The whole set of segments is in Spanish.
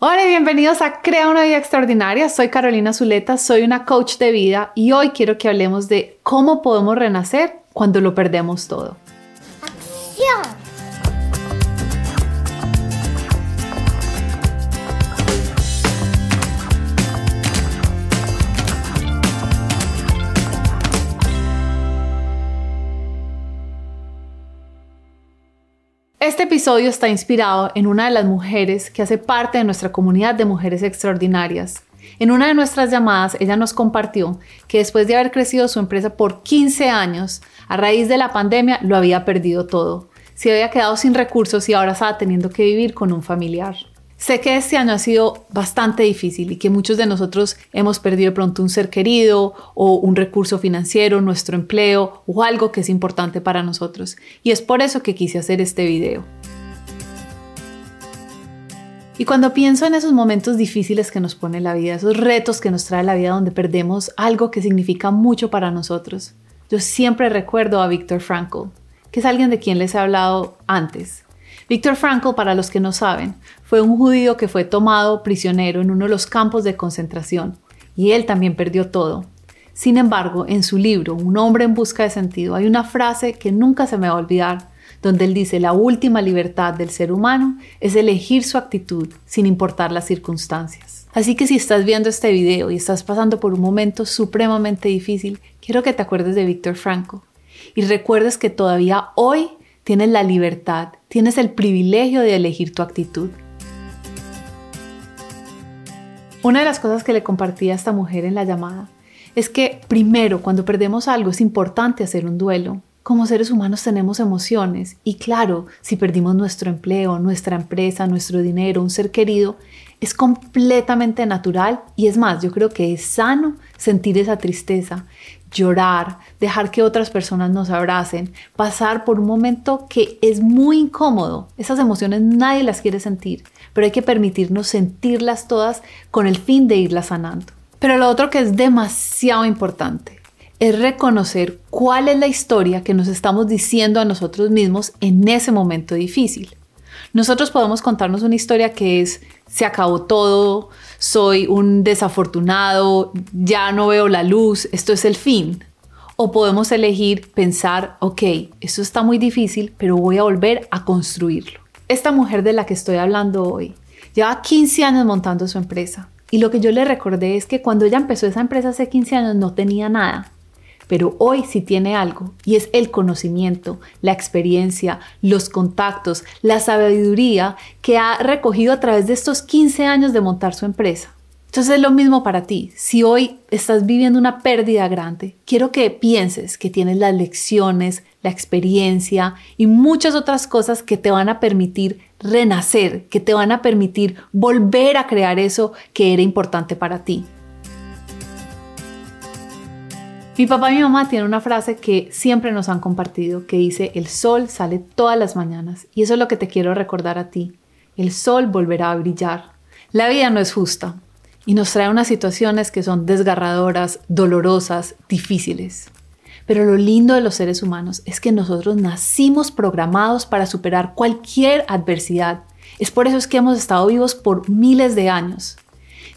Hola y bienvenidos a Crea una vida extraordinaria. Soy Carolina Zuleta, soy una coach de vida y hoy quiero que hablemos de cómo podemos renacer cuando lo perdemos todo. ¡Acción! Este episodio está inspirado en una de las mujeres que hace parte de nuestra comunidad de mujeres extraordinarias. En una de nuestras llamadas, ella nos compartió que después de haber crecido su empresa por 15 años, a raíz de la pandemia lo había perdido todo. Se había quedado sin recursos y ahora estaba teniendo que vivir con un familiar. Sé que este año ha sido bastante difícil y que muchos de nosotros hemos perdido pronto un ser querido o un recurso financiero, nuestro empleo o algo que es importante para nosotros. Y es por eso que quise hacer este video. Y cuando pienso en esos momentos difíciles que nos pone la vida, esos retos que nos trae la vida donde perdemos algo que significa mucho para nosotros, yo siempre recuerdo a Viktor Frankl, que es alguien de quien les he hablado antes. Viktor Frankl, para los que no saben, fue un judío que fue tomado prisionero en uno de los campos de concentración y él también perdió todo. Sin embargo, en su libro Un hombre en busca de sentido hay una frase que nunca se me va a olvidar, donde él dice la última libertad del ser humano es elegir su actitud sin importar las circunstancias. Así que si estás viendo este video y estás pasando por un momento supremamente difícil, quiero que te acuerdes de Viktor Frankl y recuerdes que todavía hoy tienes la libertad, tienes el privilegio de elegir tu actitud. Una de las cosas que le compartí a esta mujer en la llamada es que primero, cuando perdemos algo, es importante hacer un duelo. Como seres humanos tenemos emociones y claro, si perdimos nuestro empleo, nuestra empresa, nuestro dinero, un ser querido, es completamente natural y es más, yo creo que es sano sentir esa tristeza, llorar, dejar que otras personas nos abracen, pasar por un momento que es muy incómodo. Esas emociones nadie las quiere sentir, pero hay que permitirnos sentirlas todas con el fin de irlas sanando. Pero lo otro que es demasiado importante es reconocer cuál es la historia que nos estamos diciendo a nosotros mismos en ese momento difícil. Nosotros podemos contarnos una historia que es, se acabó todo, soy un desafortunado, ya no veo la luz, esto es el fin. O podemos elegir pensar, ok, esto está muy difícil, pero voy a volver a construirlo. Esta mujer de la que estoy hablando hoy lleva 15 años montando su empresa. Y lo que yo le recordé es que cuando ella empezó esa empresa hace 15 años no tenía nada pero hoy sí tiene algo y es el conocimiento, la experiencia, los contactos, la sabiduría que ha recogido a través de estos 15 años de montar su empresa. Entonces es lo mismo para ti. Si hoy estás viviendo una pérdida grande, quiero que pienses que tienes las lecciones, la experiencia y muchas otras cosas que te van a permitir renacer, que te van a permitir volver a crear eso que era importante para ti. Mi papá y mi mamá tienen una frase que siempre nos han compartido que dice, el sol sale todas las mañanas y eso es lo que te quiero recordar a ti. El sol volverá a brillar. La vida no es justa y nos trae unas situaciones que son desgarradoras, dolorosas, difíciles. Pero lo lindo de los seres humanos es que nosotros nacimos programados para superar cualquier adversidad. Es por eso es que hemos estado vivos por miles de años.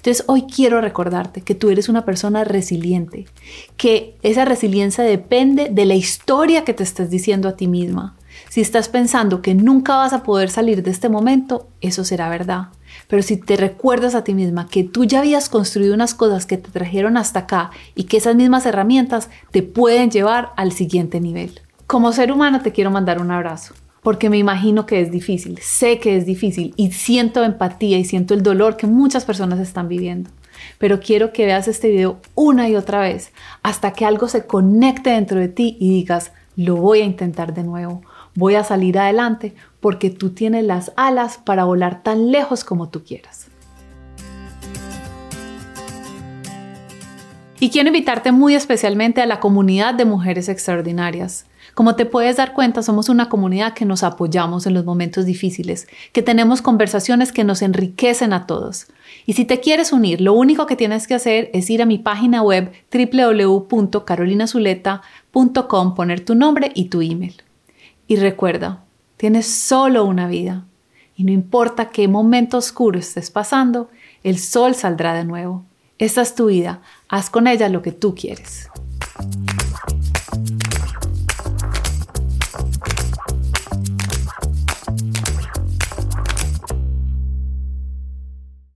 Entonces hoy quiero recordarte que tú eres una persona resiliente, que esa resiliencia depende de la historia que te estás diciendo a ti misma. Si estás pensando que nunca vas a poder salir de este momento, eso será verdad. Pero si te recuerdas a ti misma que tú ya habías construido unas cosas que te trajeron hasta acá y que esas mismas herramientas te pueden llevar al siguiente nivel. Como ser humano te quiero mandar un abrazo porque me imagino que es difícil, sé que es difícil y siento empatía y siento el dolor que muchas personas están viviendo. Pero quiero que veas este video una y otra vez hasta que algo se conecte dentro de ti y digas, lo voy a intentar de nuevo, voy a salir adelante porque tú tienes las alas para volar tan lejos como tú quieras. Y quiero invitarte muy especialmente a la comunidad de mujeres extraordinarias. Como te puedes dar cuenta, somos una comunidad que nos apoyamos en los momentos difíciles, que tenemos conversaciones que nos enriquecen a todos. Y si te quieres unir, lo único que tienes que hacer es ir a mi página web www.carolinazuleta.com, poner tu nombre y tu email. Y recuerda, tienes solo una vida y no importa qué momento oscuro estés pasando, el sol saldrá de nuevo. Esta es tu vida, haz con ella lo que tú quieres.